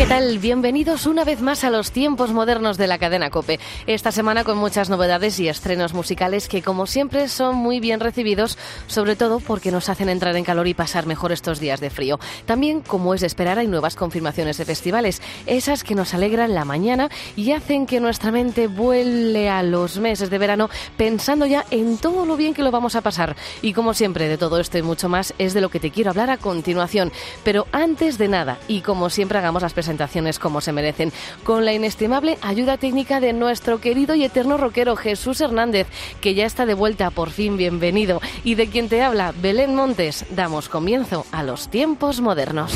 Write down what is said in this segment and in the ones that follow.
¿Qué tal? Bienvenidos una vez más a los tiempos modernos de la cadena Cope. Esta semana con muchas novedades y estrenos musicales que, como siempre, son muy bien recibidos, sobre todo porque nos hacen entrar en calor y pasar mejor estos días de frío. También, como es de esperar, hay nuevas confirmaciones de festivales, esas que nos alegran la mañana y hacen que nuestra mente vuele a los meses de verano pensando ya en todo lo bien que lo vamos a pasar. Y como siempre, de todo esto y mucho más es de lo que te quiero hablar a continuación. Pero antes de nada, y como siempre hagamos las presentaciones presentaciones como se merecen, con la inestimable ayuda técnica de nuestro querido y eterno rockero Jesús Hernández, que ya está de vuelta, por fin bienvenido, y de quien te habla Belén Montes, damos comienzo a los tiempos modernos.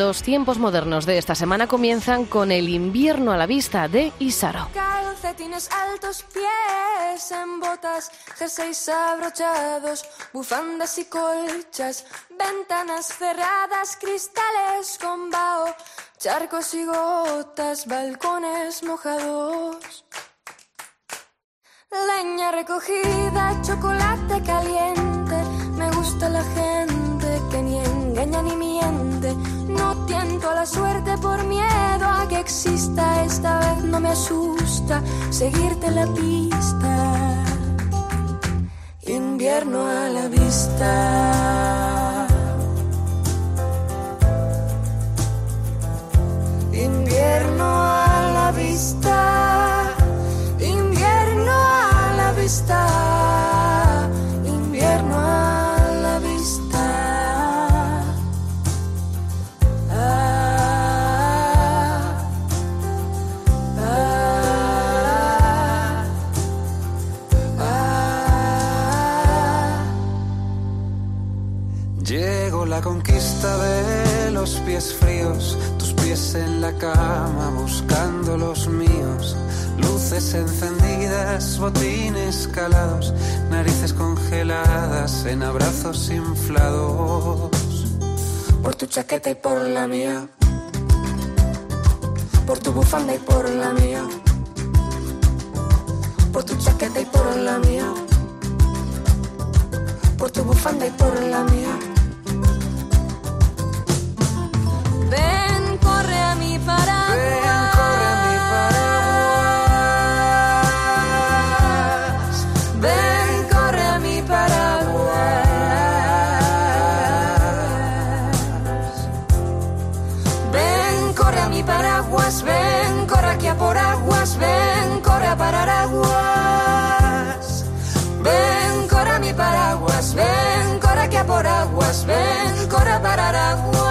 Los tiempos modernos de esta semana comienzan con el invierno a la vista de Isaro. Calcetines altos, pies en botas, jerseys abrochados, bufandas y colchas, ventanas cerradas, cristales con vaho, charcos y gotas, balcones mojados. Leña recogida, chocolate caliente, me gusta la gente que ni engaña ni miente la suerte por miedo a que exista. Esta vez no me asusta seguirte la pista. Invierno a la vista. ven, corre para Aragua.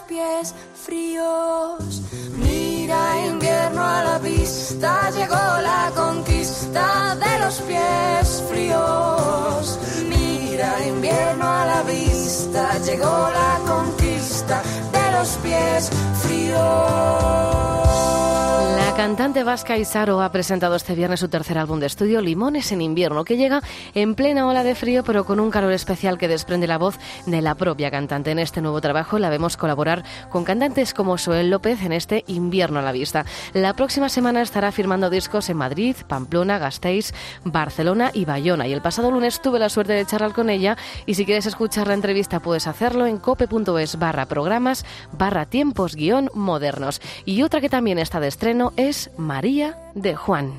Pies fríos. Mira, invierno a la vista, llegó la conquista de los pies fríos. Mira, invierno a la vista, llegó la cantante vasca Isaro ha presentado este viernes su tercer álbum de estudio, Limones en invierno, que llega en plena ola de frío, pero con un calor especial que desprende la voz de la propia cantante. En este nuevo trabajo la vemos colaborar con cantantes como Soel López en este Invierno a la vista. La próxima semana estará firmando discos en Madrid, Pamplona, Gasteiz, Barcelona y Bayona. Y el pasado lunes tuve la suerte de charlar con ella y si quieres escuchar la entrevista puedes hacerlo en cope.es barra programas barra tiempos guion modernos. Y otra que también está de estreno es María de Juan.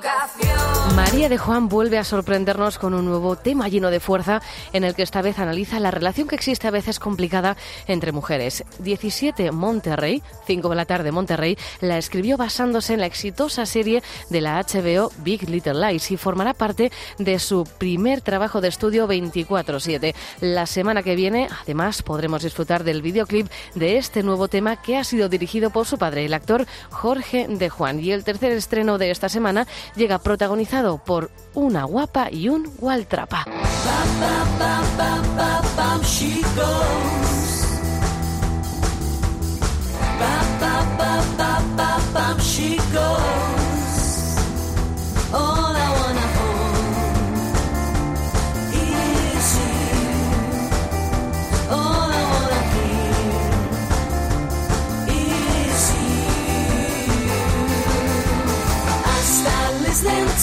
got geografía. De Juan vuelve a sorprendernos con un nuevo tema lleno de fuerza en el que esta vez analiza la relación que existe a veces complicada entre mujeres. 17 Monterrey, 5 de la tarde Monterrey, la escribió basándose en la exitosa serie de la HBO Big Little Lies y formará parte de su primer trabajo de estudio 24/7. La semana que viene, además, podremos disfrutar del videoclip de este nuevo tema que ha sido dirigido por su padre, el actor Jorge de Juan. Y el tercer estreno de esta semana llega protagonizado por una guapa y un Waltrapa.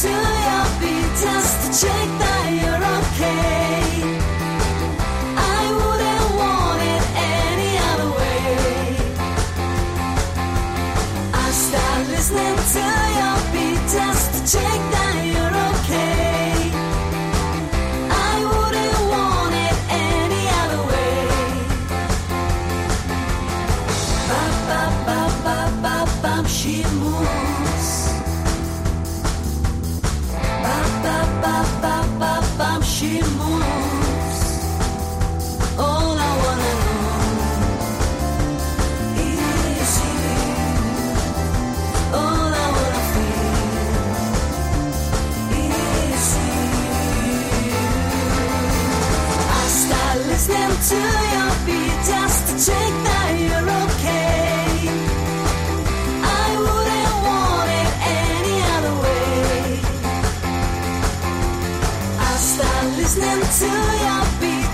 She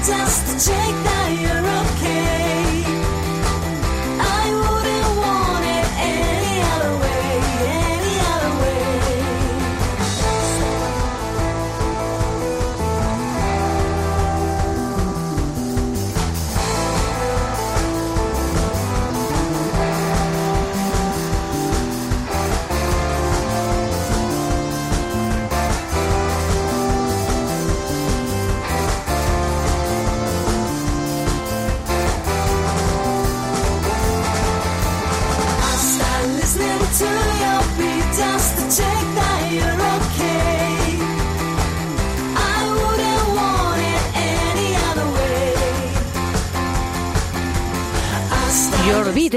just to check that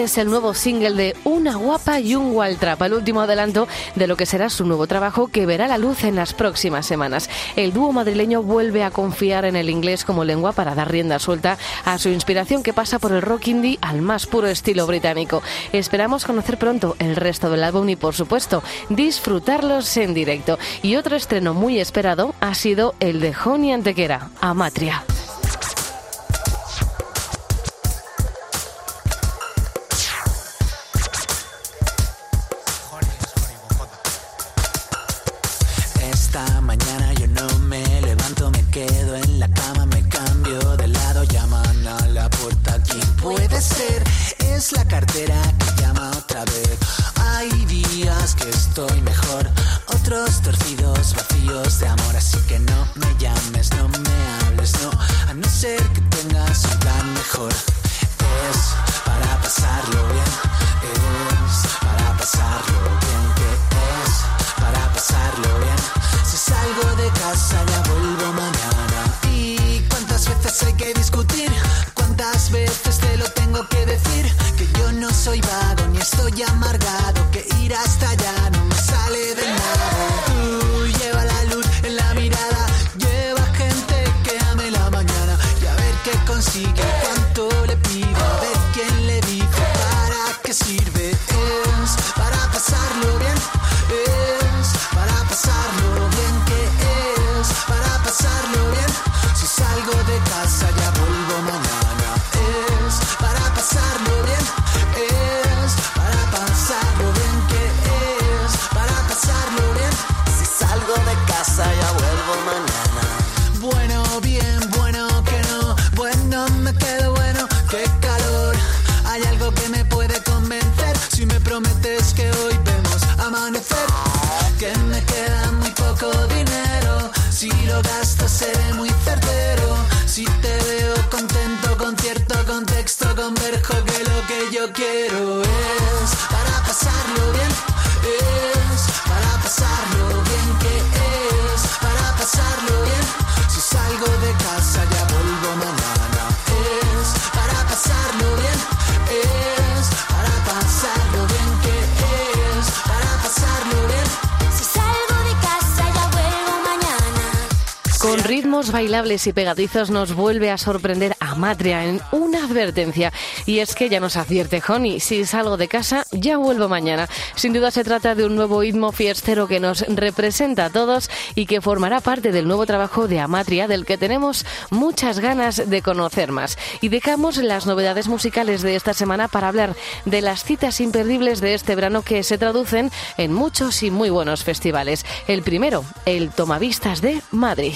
Beat es el nuevo single de Una Guapa y un Waltrap, el último adelanto de lo que será su nuevo trabajo que verá la luz en las próximas semanas. El dúo madrileño vuelve a confiar en el inglés como lengua para dar rienda suelta a su inspiración que pasa por el rock indie al más puro estilo británico. Esperamos conocer pronto el resto del álbum y, por supuesto, disfrutarlos en directo. Y otro estreno muy esperado ha sido el de Honey Antequera, Amatria. Ver qué ritmos bailables y pegadizos nos vuelve a sorprender Amatria en una advertencia. Y es que ya nos advierte Honey, si salgo de casa ya vuelvo mañana. Sin duda se trata de un nuevo ritmo fiestero que nos representa a todos y que formará parte del nuevo trabajo de Amatria del que tenemos muchas ganas de conocer más. Y dejamos las novedades musicales de esta semana para hablar de las citas imperdibles de este verano que se traducen en muchos y muy buenos festivales. El primero, el Tomavistas de Madrid.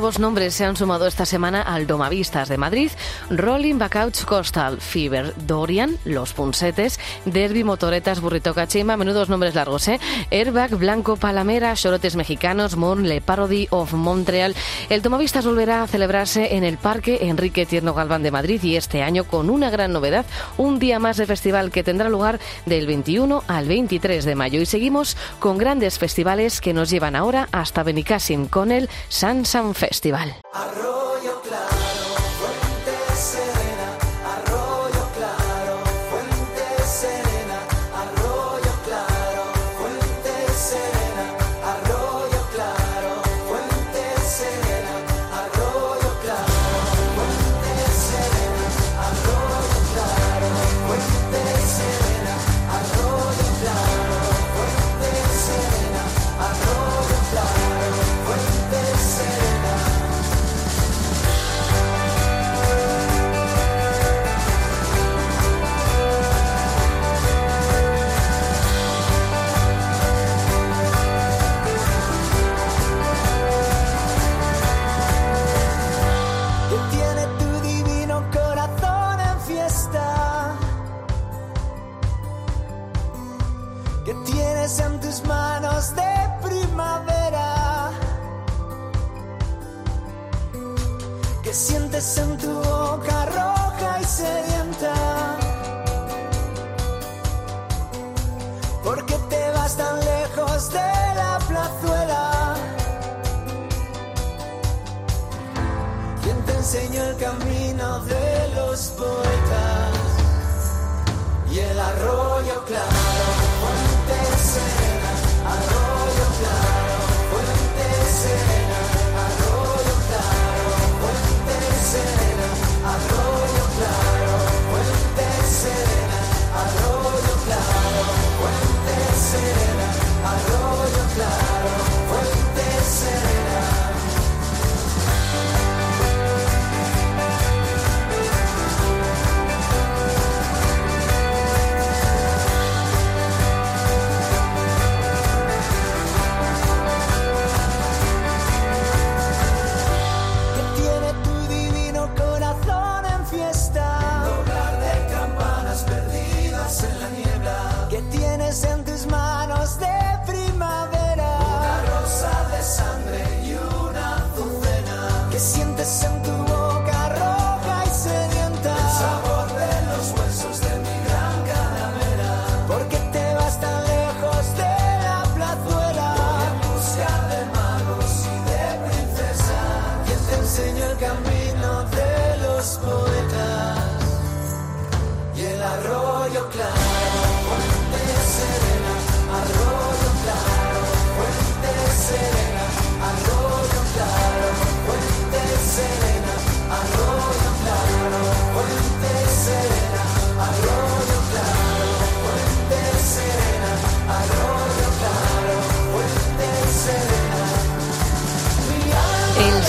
Nuevos nombres se han sumado esta semana al Domavistas de Madrid, Rolling Backouts Coastal, Fever, Dorian, Los Punsetes, Derby, Motoretas, Burrito Cachimba, menudos nombres largos, ¿eh? Airbag, Blanco, Palamera, Chorotes Mexicanos, Mon, Le Parody of Montreal. El Domavistas volverá a celebrarse en el Parque Enrique Tierno Galván de Madrid y este año con una gran novedad, un día más de festival que tendrá lugar del 21 al 23 de mayo. Y seguimos con grandes festivales que nos llevan ahora hasta Benicassim con el San San Festival. Enseñó el camino de los poetas y el arroyo claro,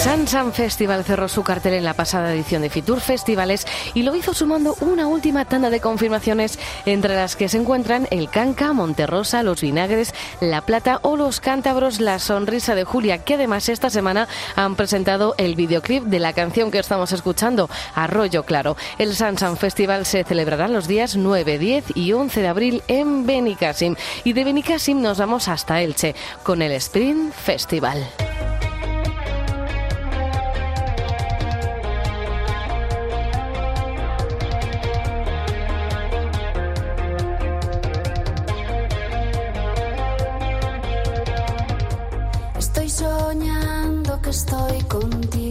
El San San Festival cerró su cartel en la pasada edición de Fitur Festivales y lo hizo sumando una última tanda de confirmaciones entre las que se encuentran el Canca, Monterrosa, Los Vinagres, La Plata o Los Cántabros La Sonrisa de Julia, que además esta semana han presentado el videoclip de la canción que estamos escuchando, Arroyo Claro. El San San Festival se celebrará los días 9, 10 y 11 de abril en Benicassim. Y de Benicassim nos vamos hasta Elche con el Sprint Festival. Estoy contigo.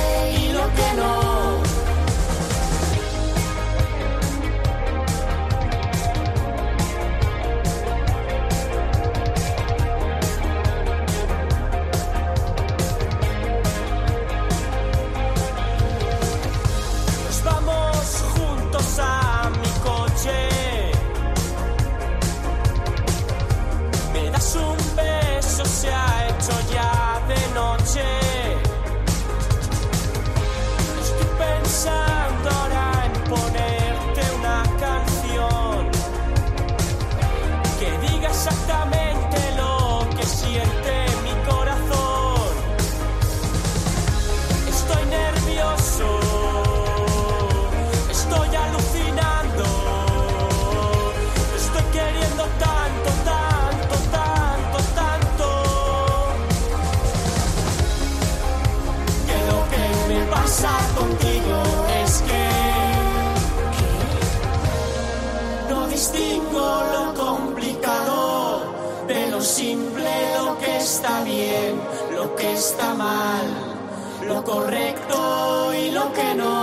contigo es que no distingo lo complicado de lo simple, lo que está bien, lo que está mal, lo correcto y lo que no.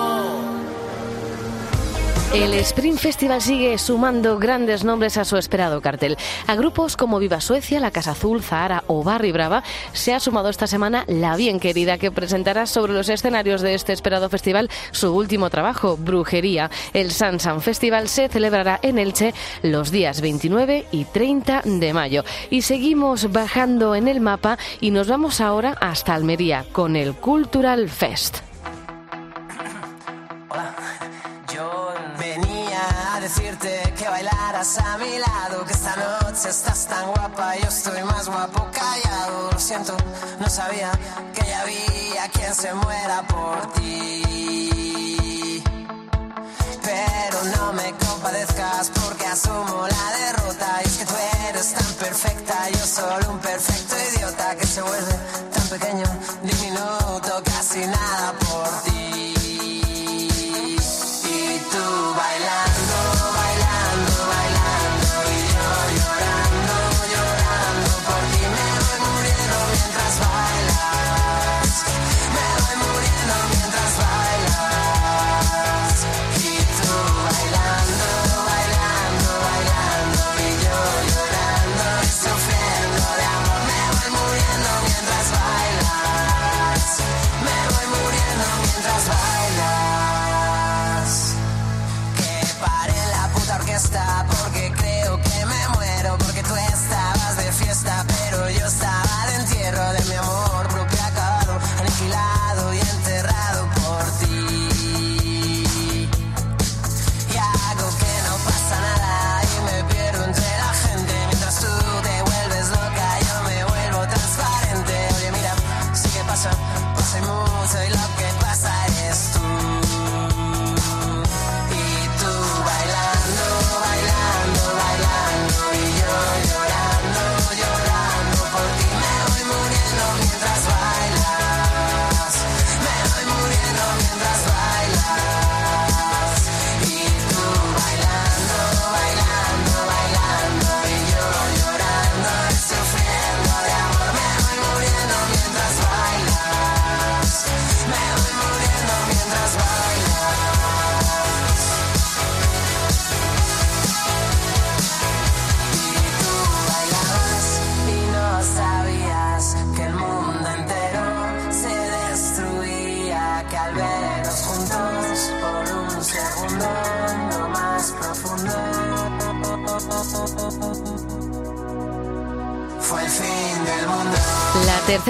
El Spring Festival sigue sumando grandes nombres a su esperado cartel. A grupos como Viva Suecia, La Casa Azul, Zahara o Barry Brava se ha sumado esta semana La Bien Querida, que presentará sobre los escenarios de este esperado festival su último trabajo, Brujería. El Sansan Festival se celebrará en Elche los días 29 y 30 de mayo. Y seguimos bajando en el mapa y nos vamos ahora hasta Almería con el Cultural Fest. decirte que bailaras a mi lado, que esta noche estás tan guapa, yo estoy más guapo callado. Lo siento, no sabía que ya había quien se muera por ti.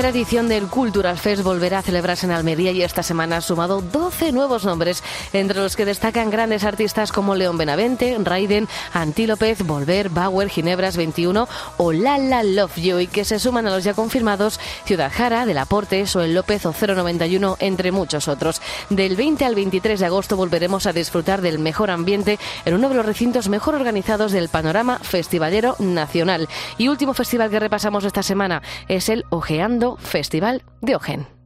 Tercera edición del Cultural Fest volverá a celebrarse en Almería y esta semana ha sumado 12 nuevos nombres, entre los que destacan grandes artistas como León Benavente, Raiden, Antílopez, Volver, Bauer, Ginebras 21 o Lala Love You y que se suman a los ya confirmados Ciudad Jara, Del Aporte, Soel López o 091, entre muchos otros. Del 20 al 23 de agosto volveremos a disfrutar del mejor ambiente en uno de los recintos mejor organizados del panorama festivalero nacional. Y último festival que repasamos esta semana es el Ojean Festival de Ogen.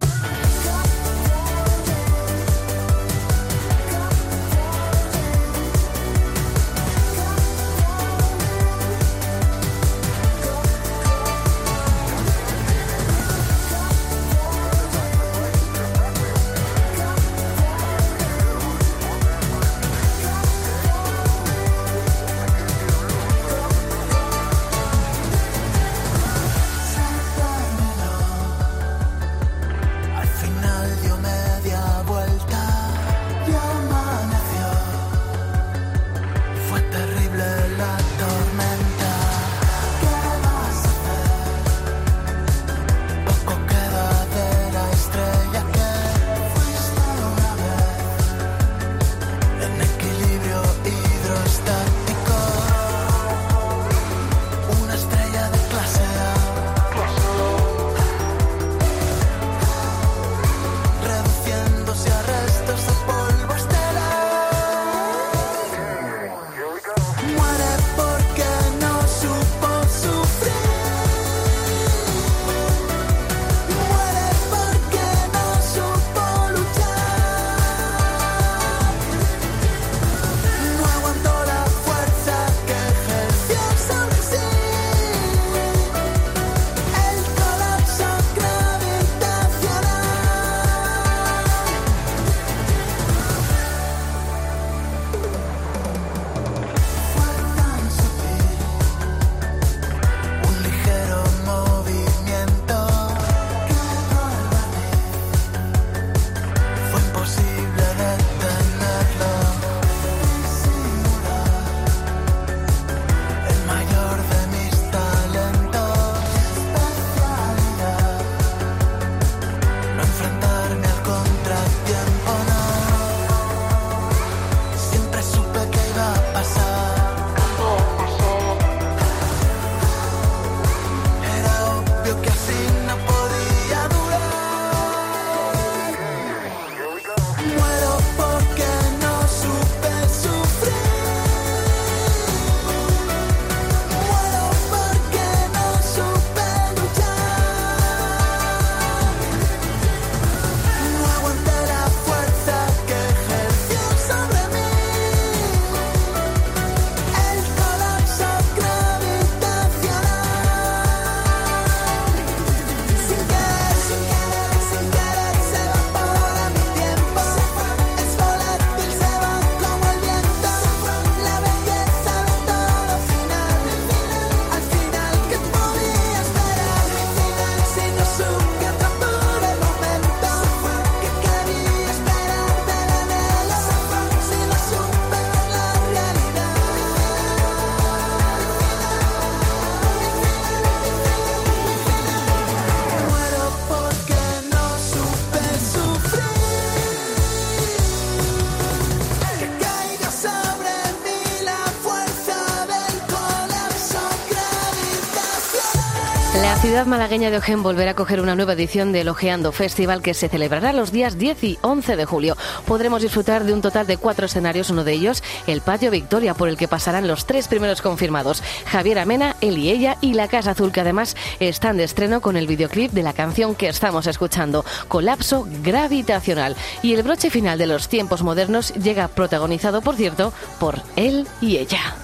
Malagueña de Ojén volverá a coger una nueva edición del Ojeando Festival que se celebrará los días 10 y 11 de julio. Podremos disfrutar de un total de cuatro escenarios, uno de ellos el Patio Victoria, por el que pasarán los tres primeros confirmados, Javier Amena, él y ella y la Casa Azul, que además están de estreno con el videoclip de la canción que estamos escuchando, Colapso Gravitacional. Y el broche final de los tiempos modernos llega protagonizado, por cierto, por él y ella.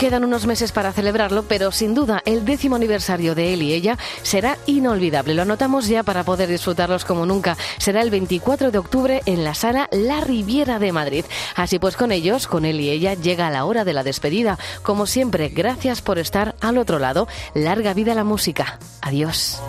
Quedan unos meses para celebrarlo, pero sin duda el décimo aniversario de él y ella será inolvidable. Lo anotamos ya para poder disfrutarlos como nunca. Será el 24 de octubre en la sala La Riviera de Madrid. Así pues, con ellos, con él y ella, llega la hora de la despedida. Como siempre, gracias por estar al otro lado. Larga vida la música. Adiós.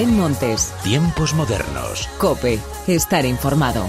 Belén Montes, Tiempos modernos. Cope, estar informado.